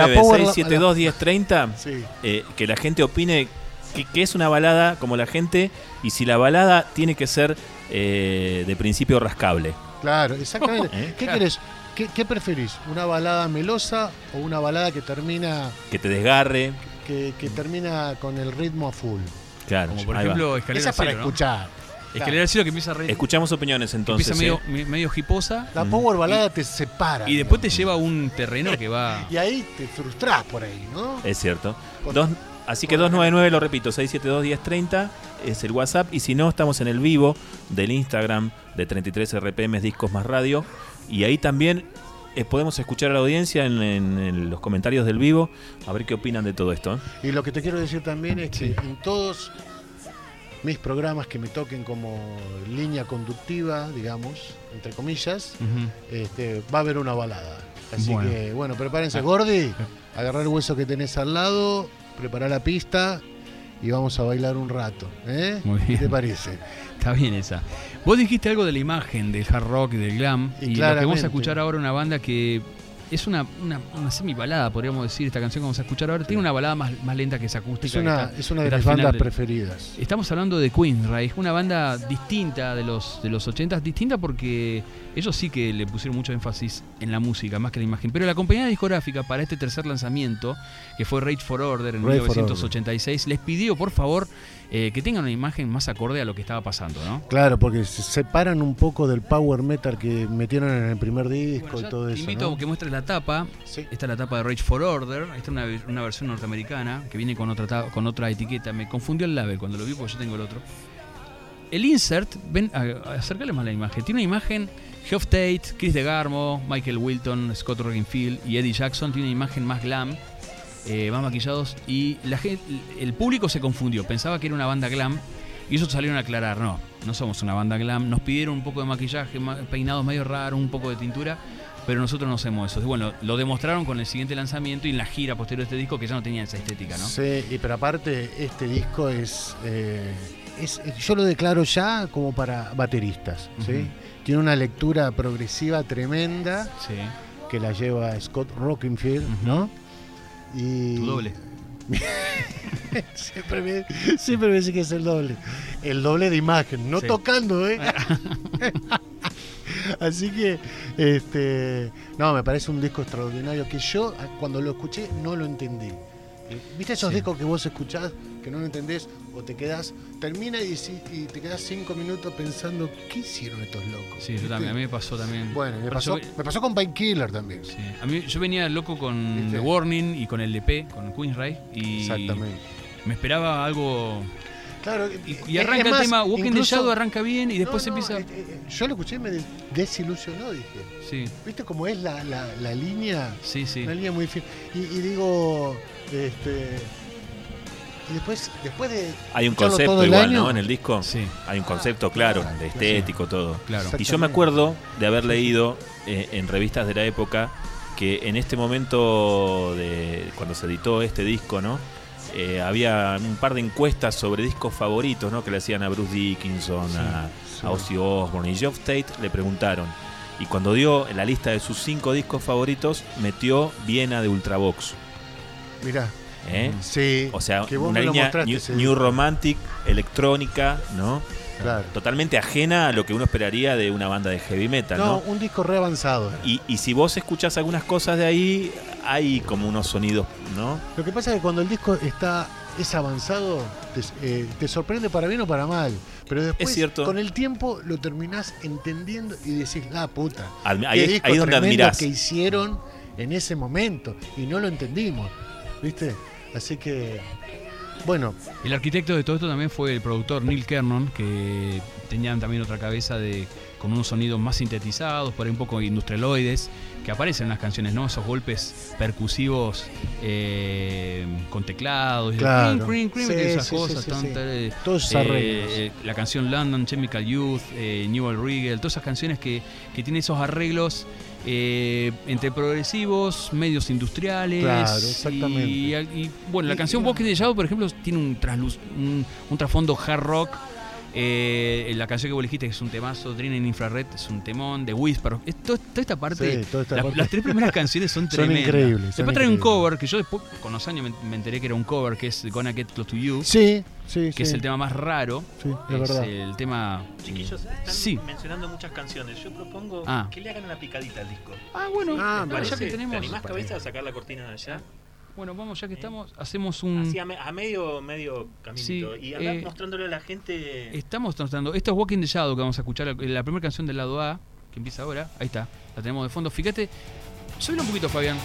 299-672-1030, Sí. eh, que la gente opine qué qué es una balada como la gente y si la balada tiene que ser eh, de principio rascable. Claro, exactamente. [LAUGHS] ¿Eh? ¿Qué querés? ¿Qué, qué preferís? ¿Una balada melosa o una balada que termina Que te desgarre. que, que termina con el ritmo a full? Claro, Como por ejemplo, Escalera Esa es para Cielo, ¿no? escuchar. Escalera al Cielo que empieza, re- Escuchamos opiniones entonces. empieza medio, eh. me- medio hiposa La power balada te separa. y después te lleva a un terreno que va... [LAUGHS] Y ahí te frustrás por ahí, ¿no? Es cierto. Con- Dos- así que 299, lo repito, 672-1030 es el WhatsApp. Y si no, estamos en el vivo del Instagram de 33 RPM Discos Más Radio. Y ahí también eh, podemos escuchar a la audiencia en, en- en los comentarios del vivo a ver qué opinan de todo esto. ¿eh? Y lo que te quiero decir también es que en todos mis programas que me toquen como línea conductiva, digamos, entre comillas, este, va a haber una balada. Así Bueno. que, bueno, prepárense, Ah. Gordi, agarrar el hueso que tenés al lado, preparar la pista y vamos a bailar un rato. ¿eh? Muy ¿Qué te parece? Está bien esa. Vos dijiste algo de la imagen del hard rock y del glam. Y Y, lo que vamos a escuchar ahora una banda que es una, una, una semi-balada, podríamos decir, esta canción que vamos a escuchar ahora. Tiene una balada más, más lenta que esa acústica. Es una, está- es una de mis bandas del- preferidas. Estamos hablando de Queensryche, una banda distinta de los, de los 80, distinta porque ellos sí que le pusieron mucho énfasis en la música, más que en la imagen. Pero la compañía discográfica para este tercer lanzamiento, que fue Rage for Order en Rage for 1986, les pidió, por favor, eh, que tengan una imagen más acorde a lo que estaba pasando, ¿no? Claro, porque se separan un poco del power metal que metieron en el primer disco Bueno, y todo te eso. invito ¿no? a que muestres la tapa. Sí. Esta es la tapa de Rage for Order. Esta es una, una versión norteamericana que viene con otra, con otra etiqueta. Me confundió el label cuando lo vi porque yo tengo el otro. El insert, ven, a- a- acercale más la imagen. Tiene una imagen, Geoff Tate, Chris DeGarmo, Michael Wilton, Scott Rockenfield y Eddie Jackson. Tiene una imagen más glam, eh, más maquillados. Y la gente, el público se confundió, pensaba que era una banda glam. Y ellos salieron a aclarar, no, no somos una banda glam. Nos pidieron un poco de maquillaje, ma- peinados medio raros, un poco de tintura. Pero nosotros no hacemos eso. Bueno, lo demostraron con el siguiente lanzamiento y en la gira posterior de este disco que ya no tenía esa estética, ¿no? Sí, y pero aparte este disco es, eh, es yo lo declaro ya como para bateristas. Tiene una lectura progresiva tremenda Sí. que la lleva Scott Rockenfield. ¿no? Y Tu doble. [LAUGHS] siempre me, siempre me dice que es el doble. El doble de imagen, no Sí. tocando, ¿eh? [LAUGHS] Así que, este, no, me parece un disco extraordinario que yo cuando lo escuché no lo entendí. Eh, ¿Viste esos Sí. discos que vos escuchás que no lo entendés o te quedás, termina y, te quedás cinco minutos pensando, ¿qué hicieron estos locos? Sí, yo también. A mí me pasó también. Bueno, me pasó, yo- me pasó con Painkiller también. Sí. A mí, yo venía loco con ¿Viste? The Warning y con el EP, con Queensryche. Y Exactamente. me esperaba algo. Claro, Y, eh, arranca más, el tema Walking incluso- the Shadow, arranca bien y después No, no, empieza. eh, eh, yo lo escuché y me des- desilusionó, dije. Sí, ¿Viste cómo es la, la, la línea? sí, sí. Una línea muy. Y, y digo, este. Y después, después de. Hay un concepto igual, año, ¿no? En el disco. Sí, Hay un concepto claro, de estético, todo. claro. Y yo me acuerdo de haber leído eh, en revistas de la época que en este momento de cuando se editó este disco, ¿no? Eh, había un par de encuestas sobre discos favoritos, ¿no? Que le hacían a Bruce Dickinson, a, sí. a Ozzy Osbourne y Geoff Tate le preguntaron. Y cuando dio la lista de sus cinco discos favoritos, metió Viena de Ultravox. Mirá, ¿eh? sí. O sea, una línea new, romantic, electrónica, ¿no? Claro. Totalmente ajena a lo que uno esperaría de una banda de heavy metal, No, ¿no? un disco re avanzado. Y, y si vos escuchás algunas cosas de ahí, hay como unos sonidos, ¿no? Lo que pasa es que cuando el disco está es avanzado, te, eh, te sorprende para bien o para mal. Pero después, Es cierto. con el tiempo, lo terminás entendiendo y decís, la puta. Al- qué ahí ahí es donde admirás. que hicieron en ese momento. Y no lo entendimos. ¿Viste? Así que. Bueno, El arquitecto de todo esto también fue el productor Neil Kernon, que tenían también otra cabeza de con unos sonidos más sintetizados, por ahí un poco industrialoides, que aparecen en las canciones, ¿no? Esos golpes percusivos eh, con teclados, Claro. crin, crin, crin, Sí, esas sí, cosas. sí, sí, tan, sí. tan, todos esos eh, arreglos. eh, la canción London, Chemical Youth, eh, Newell Regal, todas esas canciones que, que tienen esos arreglos eh, entre progresivos, medios industriales. Claro, exactamente. Y, y, bueno, la canción y- Walking the Shadow, por ejemplo, tiene un, un, un trasfondo hard rock. Eh, la canción que vos elegiste, que es un temazo, Dream in Infrared, es un temón, de Whisper. Toda esta parte, Sí, toda esta la- parte. las tres primeras canciones son [LAUGHS] Son tremendas. increíbles, son Después trae un cover, que yo después, con los años me, me enteré que era un cover, que es Gonna Get Close to You, sí, sí, que sí. es el tema más raro. Sí, es es verdad. el tema. Chiquillos, están Sí. mencionando muchas canciones. Yo propongo Ah. que le hagan una picadita al disco. Ah, bueno, Ah, me parece. que tenemos. ¿Te animás, cabeza, a sacar la cortina de allá? Bueno, vamos, ya que estamos, hacemos un. Así a, me- a medio, medio caminito. Sí, y andar eh, mostrándole a la gente. Estamos tratando. Esto es Walking the Shadow que vamos a escuchar. La, la primera canción del lado A, que empieza ahora. Ahí está. La tenemos de fondo. Fíjate. Subile un poquito, Fabián.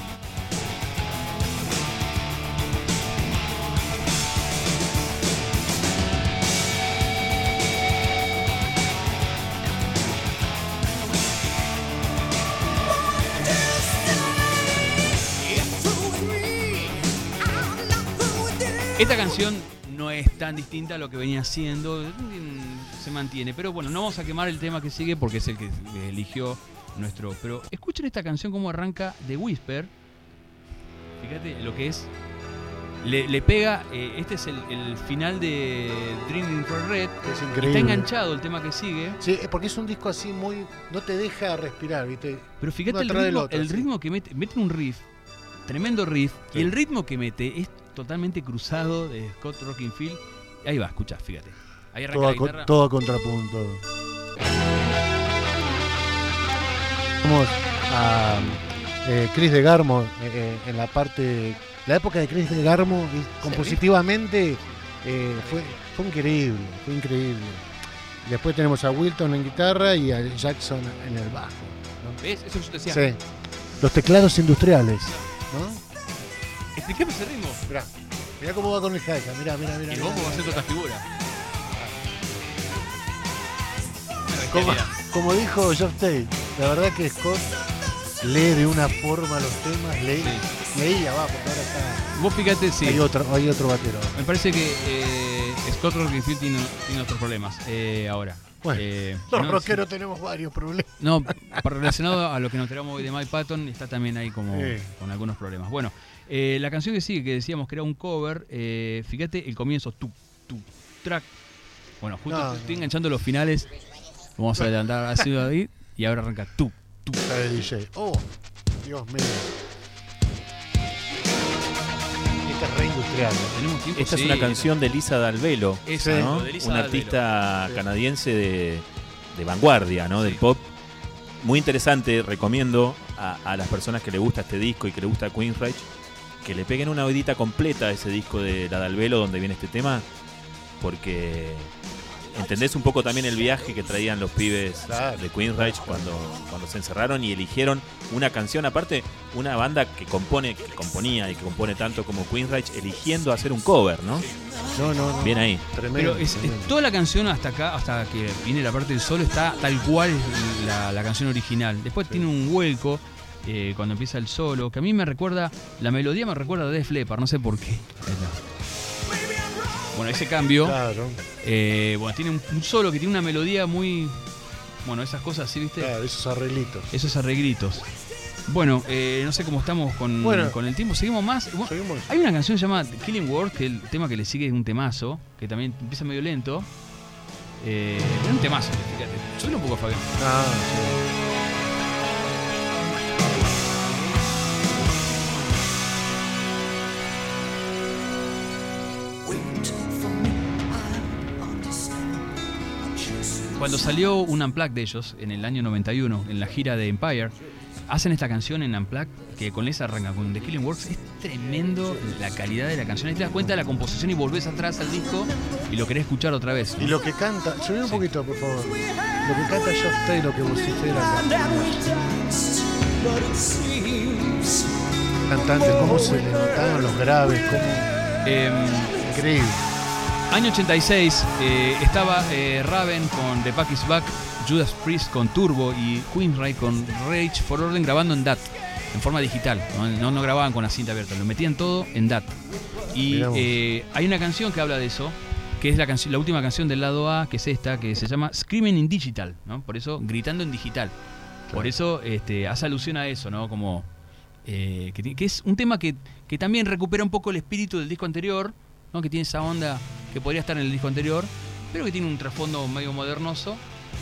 Esta canción no es tan distinta a lo que venía haciendo, mm, se mantiene. Pero bueno, no vamos a quemar el tema que sigue porque es el que eligió nuestro. Pero escuchen esta canción cómo arranca de Whisper. Fíjate lo que es le, le pega, eh, este es el, el final de Dream Infrared. Es Está enganchado el tema que sigue. Sí, porque es un disco así muy. No te deja respirar, ¿viste? Pero fíjate el ritmo, otro, el ritmo que mete, mete un riff, tremendo riff, Sí. y el ritmo que mete es totalmente cruzado de Scott Rockenfield. Ahí va, escucha, fíjate. Ahí arranca Todo la guitarra. todo a contrapunto. Vamos a eh, Chris de Garmo eh, eh, en la parte. La época de Chris de Garmo compositivamente eh, fue, fue increíble, fue increíble. Después tenemos a Wilton en guitarra y a Jackson en el bajo. ¿no? ¿Ves? Eso yo te decía. Sí. Los teclados industriales. ¿no? Expliqueme ese ritmo. Mirá, mirá cómo va con el hi Mirá, mirá, mirá. Y el mirá. bombo va a ser otra figura. Una Como, dijo Jeff Tate, la verdad que Scott lee de una forma los temas, lee, leía, va, porque ahora está. Vos fíjate, sí. Hay otro, hay otro batero. Me parece que eh, Scott Rockenfield tiene, tiene otros problemas eh, ahora. Bueno, Eh, Los no, rockeros tenemos varios problemas. No, relacionado a lo que nos enteramos hoy de Mike Patton, está también ahí como Sí. con algunos problemas. Bueno, eh, la canción que sigue, que decíamos que era un cover, eh, fíjate el comienzo, tu, tu, track. Bueno, justo No, estoy no. enganchando los finales. Vamos a adelantar así ahí y ahora arranca tú, tú. La de DJ. Oh, Dios mío. Esta es re industrial. ¿no? Tenemos tiempo. Esta es una canción de Lisa Dalvelo, Esa, ¿no? de Lisa una Dalvelo. artista canadiense de, de vanguardia, ¿no? Del pop. Muy interesante, recomiendo a, a las personas que le gusta este disco y que le gusta Queensrÿche que le peguen una oidita completa a ese disco de la Dalvelo donde viene este tema, porque entendés un poco también el viaje que traían los pibes Claro. de Queensrÿche cuando, cuando se encerraron y eligieron una canción, aparte una banda que compone, que componía y que compone tanto como Queensrÿche, eligiendo hacer un cover, ¿no? No, no, no. Bien ahí. Tremendo. Pero es, toda la canción hasta acá, hasta que viene la parte del solo, está tal cual la, la canción original. Después tiene un vuelco eh, cuando empieza el solo, que a mí me recuerda, la melodía me recuerda a Def Leppard, no sé por qué. Bueno, ese cambio, Claro, eh, bueno, tiene un, un solo que tiene una melodía muy, bueno, esas cosas así, ¿viste? claro, esos arreglitos. Esos arreglitos. Bueno, eh, no sé cómo estamos con, Bueno. con el tiempo, seguimos más. Bueno, Seguimos. hay una canción llamada Killing World, que el tema que le sigue es un temazo, que también empieza medio lento. Eh, es un temazo, fíjate. Suena un poco Fabián. Ah, sí. Cuando salió un Unplugged de ellos, en el año 91, en la gira de Empire, hacen esta canción en Unplugged, que con esa arranca con The Killing Works. Es tremendo la calidad de la canción. Ahí te das cuenta de la composición y volvés atrás al disco y lo querés escuchar otra vez. ¿no? Y lo que canta, subí un poquito, por favor. Lo que canta Jeff Tate, lo que vocifera. Cantantes, cómo se le notaban los graves, cómo. Em, Increíble. Año 86, eh, estaba eh, Raven con The Pack is Back, Judas Priest con Turbo y Queensrÿche con Rage for Order grabando en DAT, en forma digital. No, no, no grababan con la cinta abierta, lo metían todo en DAT. Y eh, hay una canción que habla de eso, que es la, la última canción del lado A, que es esta, que se llama Screaming in Digital, ¿no? Por eso, gritando en digital. Por eso este, hace alusión a eso, ¿no? Como eh, que, que es un tema que, que también recupera un poco el espíritu del disco anterior, ¿no? que tiene esa onda podría estar en el disco anterior, pero que tiene un trasfondo medio modernoso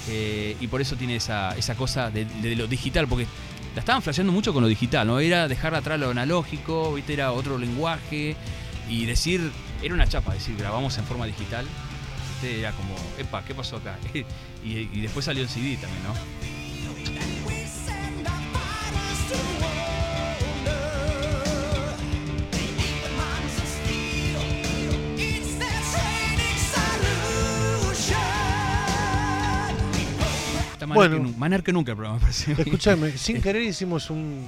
eh, y por eso tiene esa, esa cosa de, lo digital, porque la estaban flasheando mucho con lo digital, ¿no? Era dejar atrás lo analógico, ¿viste? Era otro lenguaje y decir, era una chapa, decir, grabamos en forma digital. Era como, epa, ¿qué pasó acá? [LAUGHS] y, y después salió el CD también, ¿no? Bueno. que nu- más nerd que nunca el programa, me parece. Escuchame, [LAUGHS] sin querer hicimos un,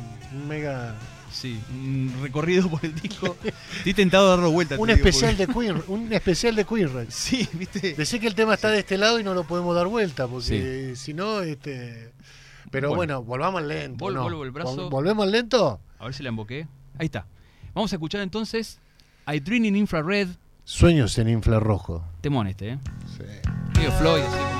mega. Sí, un recorrido por el disco. Estoy tentado a darlo vuelta. Un digo, especial porque- de Queen, un especial de Queen [LAUGHS] Sí, viste. Decí que el tema está de este lado y no lo podemos dar vuelta, porque si no, este. Pero Bueno. bueno, volvamos al lento. Vol- el brazo. Vol- ¿Volvemos al lento? A ver si la emboqué. Ahí está. Vamos a escuchar entonces I Dream in Infrared. Sueños en infrarrojo. Temón este, ¿eh? Sí. Medio Floyd, así.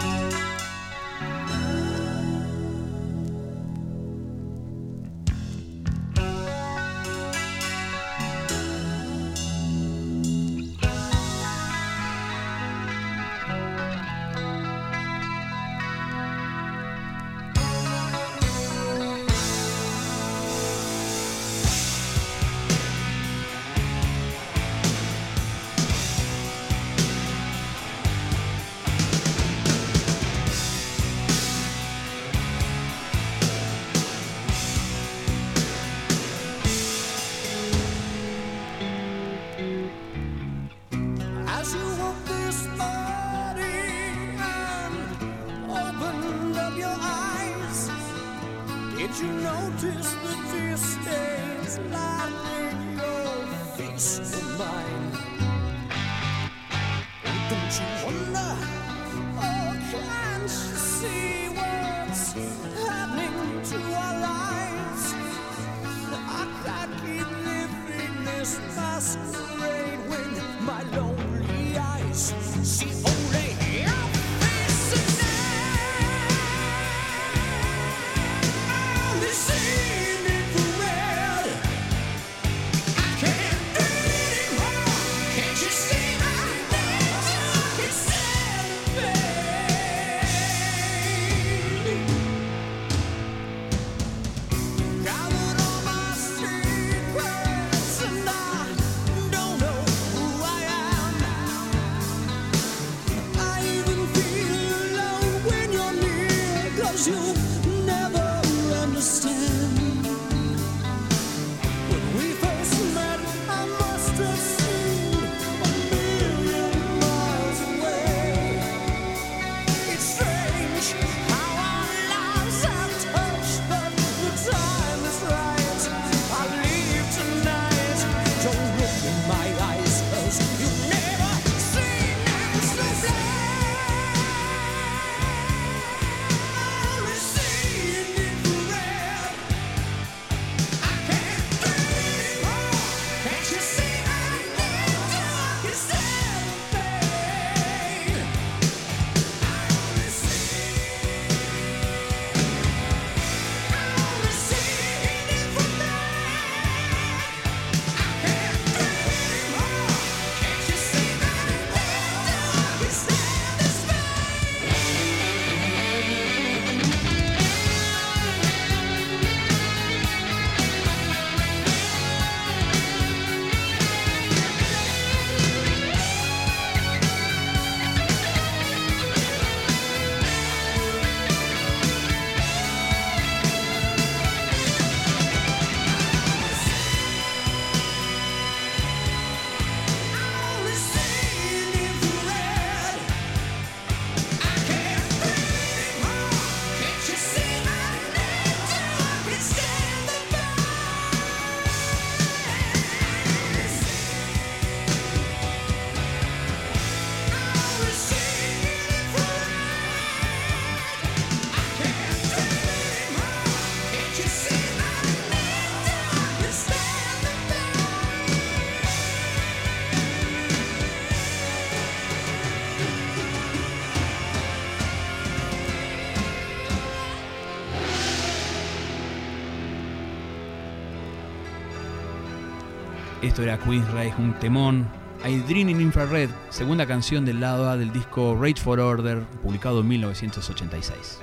Esto era Queen's Reich, un temón. I Dream in Infrared, segunda canción del lado A del disco Rage for Order, publicado en 1986.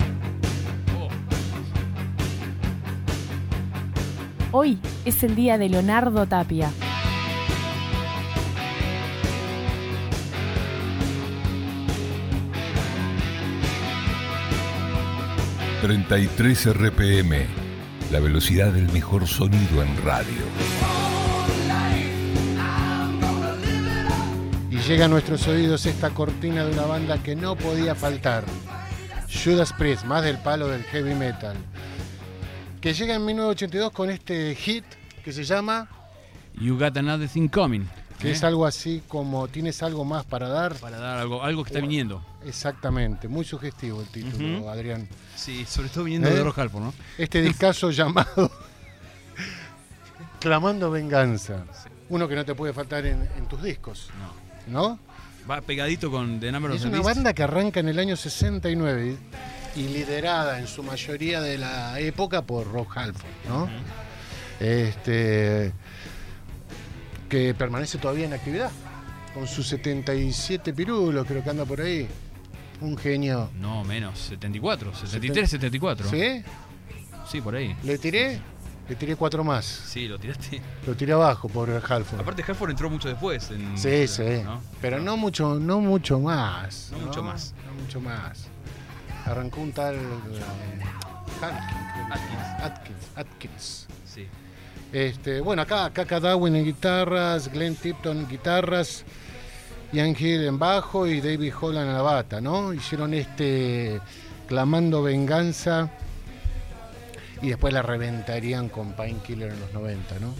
Hoy es el día de Leonardo Tapia. y 33 RPM, la velocidad del mejor sonido en radio. Llega a nuestros oídos esta cortina de una banda que no podía faltar. Judas Priest, más del palo del heavy metal. Que llega en 1982 con este hit que se llama, You Got Another Thing Coming. que ¿eh? es algo así como tienes algo más para dar. Para dar algo, algo que está viniendo. Exactamente, muy sugestivo el título. Adrián. Sí, sobre todo viniendo ¿Eh? de Rock Halford, ¿no? Este discazo [LAUGHS] llamado Clamando Venganza. Uno que no te puede faltar en, en tus discos, No. ¿No? Va pegadito con The Number of Es una banda que arranca en el año 69 y y liderada en su mayoría de la época por Rock Halford, ¿no? Este que permanece todavía en actividad con sus 77 pirulos, creo que anda por ahí. Un genio. No, menos, 74, 73, 74. ¿Sí? Sí, por ahí. ¿Le tiré? Le tiré cuatro más. Sí, lo tiraste. Lo tiré abajo por Halford. Aparte, Halford entró mucho después. En, Sí, sí. ¿no? Pero no mucho, no mucho más. No mucho más. No mucho más. Arrancó un tal eh, Atkins, Atkins. Atkins, Atkins. Sí. Este, bueno, acá Kaka Darwin en guitarras, Glenn Tipton en guitarras, Ian Hill en bajo y David Holland en la bata, ¿no? Hicieron este Clamando Venganza y después la reventarían con Painkiller en los 90, ¿no?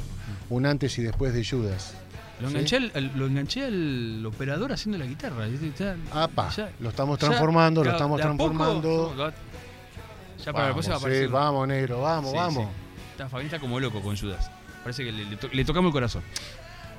Un antes y después de Judas. Lo ¿Sí? enganché, al, al- lo enganché al operador haciendo la guitarra. Ya- Apa, ya- lo estamos ya- transformando, lo estamos a poco- transformando. ya para la Vamos, próxima sí, aparecer. vamos, negro, vamos, Sí, vamos. sí. Está, Fabián está como loco con Judas. Parece que le, le to- le tocamos el corazón.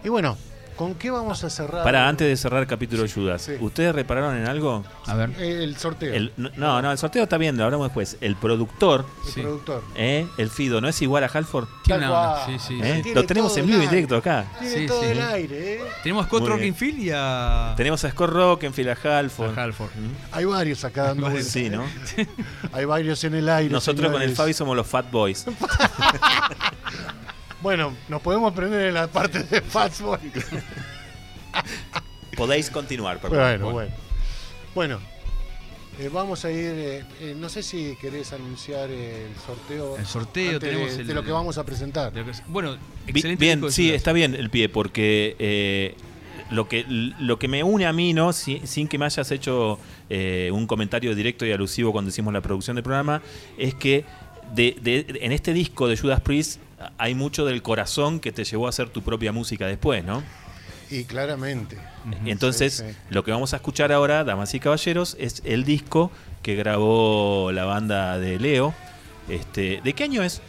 Y bueno, ¿con qué vamos a cerrar? Para, antes de cerrar el capítulo Judas, Sí. ¿ustedes repararon en algo? A ver. Eh, El sorteo, El- no, no, el sorteo está bien, lo hablamos después. El productor, el sí. productor. ¿eh? el Fido, ¿no es igual a Halford? Tiene Tal una. Sí, sí. ¿Eh? Lo tenemos en vivo y directo acá. Tiene Sí, todo sí. el aire, ¿eh? Tenemos a Scott Muy. Rockenfield y a. Tenemos a Scott Rock en fila Halford. a Halford. ¿Mm? Hay varios acá dando vueltas. Sí, ¿no? Hay varios en el aire. Nosotros con el. Fabi somos los Fat Boys. [LAUGHS] [LAUGHS] Bueno, nos podemos prender en la parte de Fastball. [LAUGHS] Podéis continuar, perdón. Bueno, bueno. Bueno, eh, vamos a ir. eh, eh, no sé si querés anunciar el sorteo. El sorteo, de- tenemos de, el- lo que vamos a presentar. Que Bueno, excelente. Bien, sí, está bien el pie, porque eh, lo, que, lo que me une a mí, ¿no? Si- sin que me hayas hecho eh, un comentario directo y alusivo cuando hicimos la producción del programa, es que de- de- en este disco de Judas Priest hay mucho del corazón que te llevó a hacer tu propia música después, ¿no? Y claramente. Entonces, Sí, sí. lo que vamos a escuchar ahora, damas y caballeros, es el disco que grabó la banda de Leo. Este, ¿De qué año es?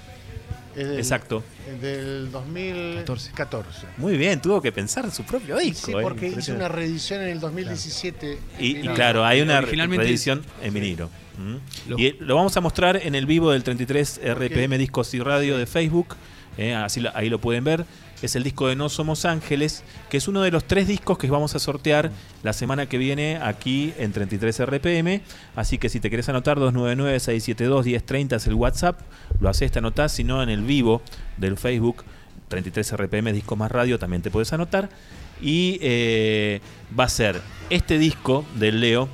Es del, Exacto. Del 2014. Muy bien, tuvo que pensar su propio disco. Sí, ¿eh? porque hizo Impresionante. una reedición en el 2017. Y, claro, hay una reedición en vinilo. ¿Mm? Lo- Y lo vamos a mostrar en el vivo del 33 RPM Discos y Radio de Facebook. eh, así lo- ahí lo pueden ver. Es el disco de No Somos Ángeles, que es uno de los tres discos que vamos a sortear la semana que viene aquí en 33 RPM. Así que si te querés anotar, 299-672-1030 es el WhatsApp. Lo haces, te anotás. Si no, en el vivo del Facebook 33 RPM Discos más Radio también te puedes anotar. Y eh, va a ser este disco del Leo,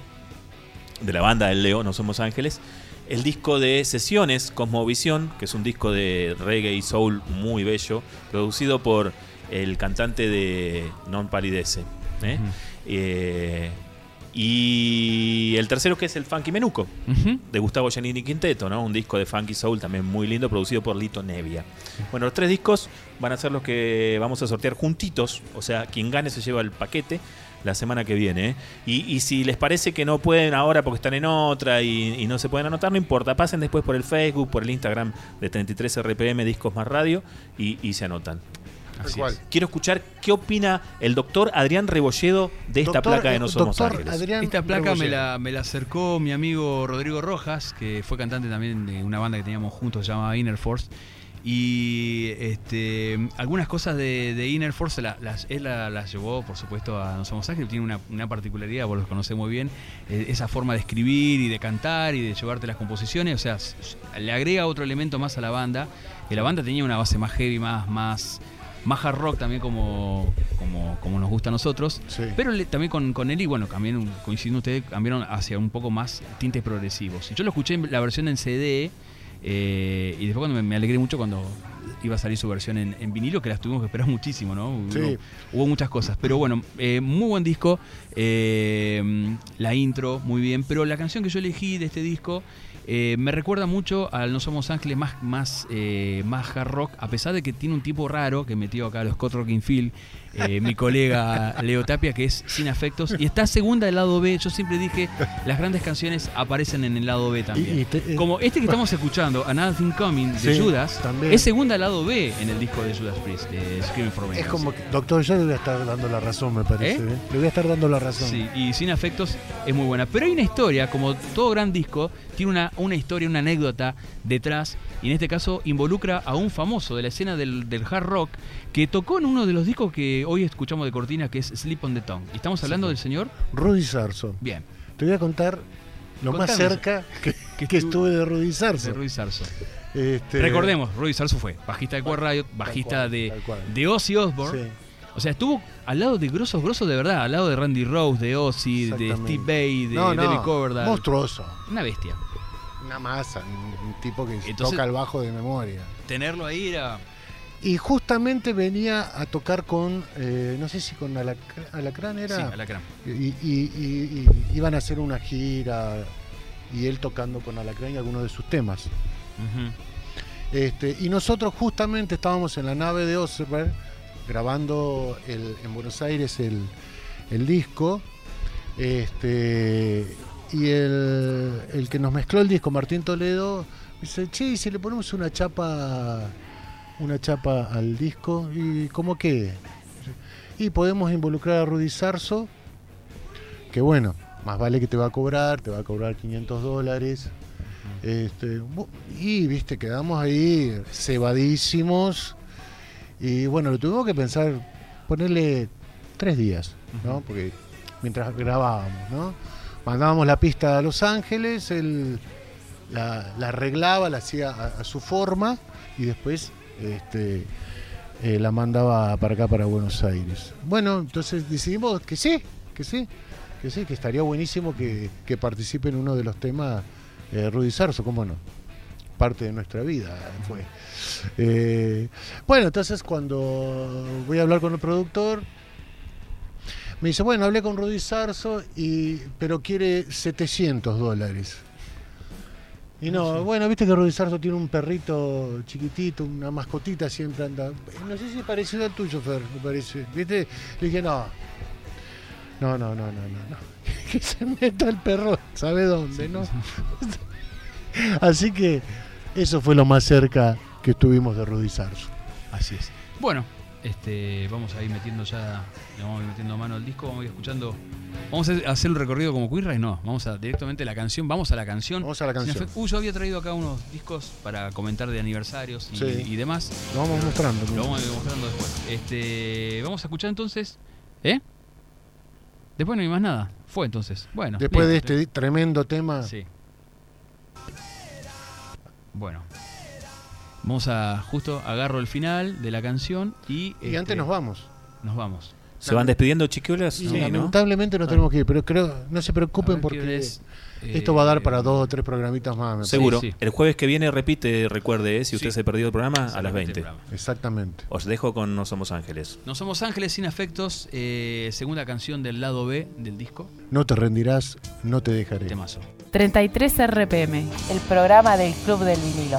de la banda del Leo, No Somos Ángeles, el disco de Sesiones Cosmovisión, que es un disco de reggae y soul muy bello, producido por el cantante de Non Palidece. ¿eh? Eh, y el tercero que es el Funky Menuco, de Gustavo Giannini Quinteto, ¿no? Un disco de funky soul también muy lindo, producido por Lito Nevia. Bueno, los tres discos van a ser los que vamos a sortear juntitos, o sea, quien gane se lleva el paquete la semana que viene. ¿eh? Y, y si les parece que no pueden ahora porque están en otra y, y no se pueden anotar, no importa, pasen después por el Facebook, por el Instagram de 33 RPM Discos más Radio y, y se anotan. Así es. Quiero escuchar qué opina el doctor Adrián Rebolledo de esta Doctor- placa de No Somos doctor Ángeles. Adrián Esta placa me la, me la acercó mi amigo Rodrigo Rojas, que fue cantante también de una banda que teníamos juntos, se llamaba Inner Force. Y este, algunas cosas de, de Inner Force la- las, él la- las llevó, por supuesto, a No Somos Ángeles. Tiene una, una particularidad, vos los conocés muy bien, eh, esa forma de escribir y de cantar y de llevarte las composiciones. O sea, le agrega otro elemento más a la banda. Que la banda tenía una base más heavy, más, más, más hard rock también como, como, como nos gusta a nosotros. Sí. Pero le- también con, con él y bueno, también coincidiendo ustedes, cambiaron hacia un poco más tintes progresivos. Y yo lo escuché en la versión en CD eh, y después cuando me, me alegré mucho cuando iba a salir su versión en, en vinilo, que las tuvimos que esperar [LAUGHS] muchísimo, ¿no? Hubo, Sí. hubo muchas cosas. Pero bueno, eh, muy buen disco. eh, la intro, muy bien. Pero la canción que yo elegí de este disco me recuerda mucho al No Somos Ángeles más, más, más hard rock, a pesar de que tiene un tipo raro que metió acá a los Scott Rockinfield, eh, mi colega Leo Tapia, que es Sin Afectos, y está segunda del lado B. Yo siempre dije, las grandes canciones aparecen en el lado B también. Y- y te- eh, Como este que estamos escuchando, Another Coming de Sí, Judas, también. es segunda del lado B en el disco de Judas Priest, de Screaming for Es Vengeance. como que, doctor, yo le voy a estar dando la razón, me parece. ¿eh? Le voy a estar dando la razón. Sí, y Sin Afectos es muy buena. Pero hay una historia, como todo gran disco, tiene una, una historia, una anécdota detrás, y en este caso involucra a un famoso de la escena del, del hard rock que tocó en uno de los discos que hoy escuchamos de cortina, que es Sleep on the Tongue. Y estamos hablando del señor. Rudy Sarso. Bien, Te voy a contar lo más cerca que, [LAUGHS] Que que estuvo- estuve de Rudy Sarso. de Rudy Sarso. Este, Recordemos, Rudy Sarso fue bajista de Core Riot, bajista cual, de, de Ozzy Osbourne. Sí. O sea, estuvo al lado de grosos, grosos de verdad, al lado de Randy Rose, de Ozzy, de. Steve Bay, de no, no, David Coverdale. Monstruoso. Una bestia. Una masa, un, un tipo que Entonces- toca el bajo de memoria. Tenerlo ahí era. Y justamente venía a tocar con, eh, no sé si con Alacr- Alacrán era. Sí, Alacrán. y, y- y- y iban a hacer una gira y él tocando con Alacrán y algunos de sus temas. Este, y nosotros justamente estábamos en la nave de Osterberg grabando el- en Buenos Aires el, el disco. Este, y el, el que nos mezcló el disco, Martín Toledo, dice, che, ¿y si le ponemos una chapa, una chapa al disco, y cómo qué? Y podemos involucrar a Rudy Sarso, que bueno, más vale que te va a cobrar, te va a cobrar 500 dólares. Este, y viste, quedamos ahí cebadísimos. Y bueno, lo tuvimos que pensar, ponerle tres días, ¿no? Porque mientras grabábamos, ¿no? Mandábamos la pista a Los Ángeles, él la, la arreglaba, la hacía a, a su forma y después este, eh, la mandaba para acá, para Buenos Aires. Bueno, entonces decidimos que sí, que sí, que sí, que estaría buenísimo que, que participe en uno de los temas eh, Rudy Sarso, ¿cómo no? Parte de nuestra vida fue. Eh, bueno, entonces cuando voy a hablar con el productor, me dice, bueno, hablé con Rudy Sarso, y, pero quiere 700 dólares. Y no, bueno, viste que Rudy tiene un perrito chiquitito, una mascotita siempre anda. No sé si parecido al tuyo, Fer, me parece. ¿Viste? Le dije, no. No, no, no, no, no. no. [LAUGHS] Que se meta el perro, ¿sabe dónde, no? [LAUGHS] Así que eso fue lo más cerca que estuvimos de Rudy Sarso. Así es. Bueno, este, vamos a ir metiendo ya, le vamos a ir metiendo mano al disco, vamos a ir escuchando. Vamos a hacer un recorrido como Queer no, vamos a directamente a la canción, vamos a la canción. Vamos a la canción. Uy, yo había traído acá unos discos para comentar de aniversarios y, Sí. y demás. Lo vamos mostrando. Lo vamos a ir mostrando después. Este, vamos a escuchar entonces. ¿Eh? Después no hay más nada. Fue entonces. Bueno. Después de este tremendo tema, Sí. Bueno. Vamos a justo agarro el final de la canción y. y este, antes nos vamos. Nos vamos. ¿Se van despidiendo, chiquiolas? Sí, ¿no? lamentablemente nos tenemos que ir, pero creo, no se preocupen ver, porque esto va a dar Eh, para dos o tres programitas más. me Seguro. Sí, sí. El jueves que viene repite, recuerde, eh, si usted se perdió el programa, a las repite el 20. programa. parece. Exactamente. Os dejo con No Somos Ángeles. No somos ángeles sin afectos. eh, segunda canción del lado B del disco. No te rendirás, no te dejaré. Temazo. 33 RPM. el programa del Club del Vinilo.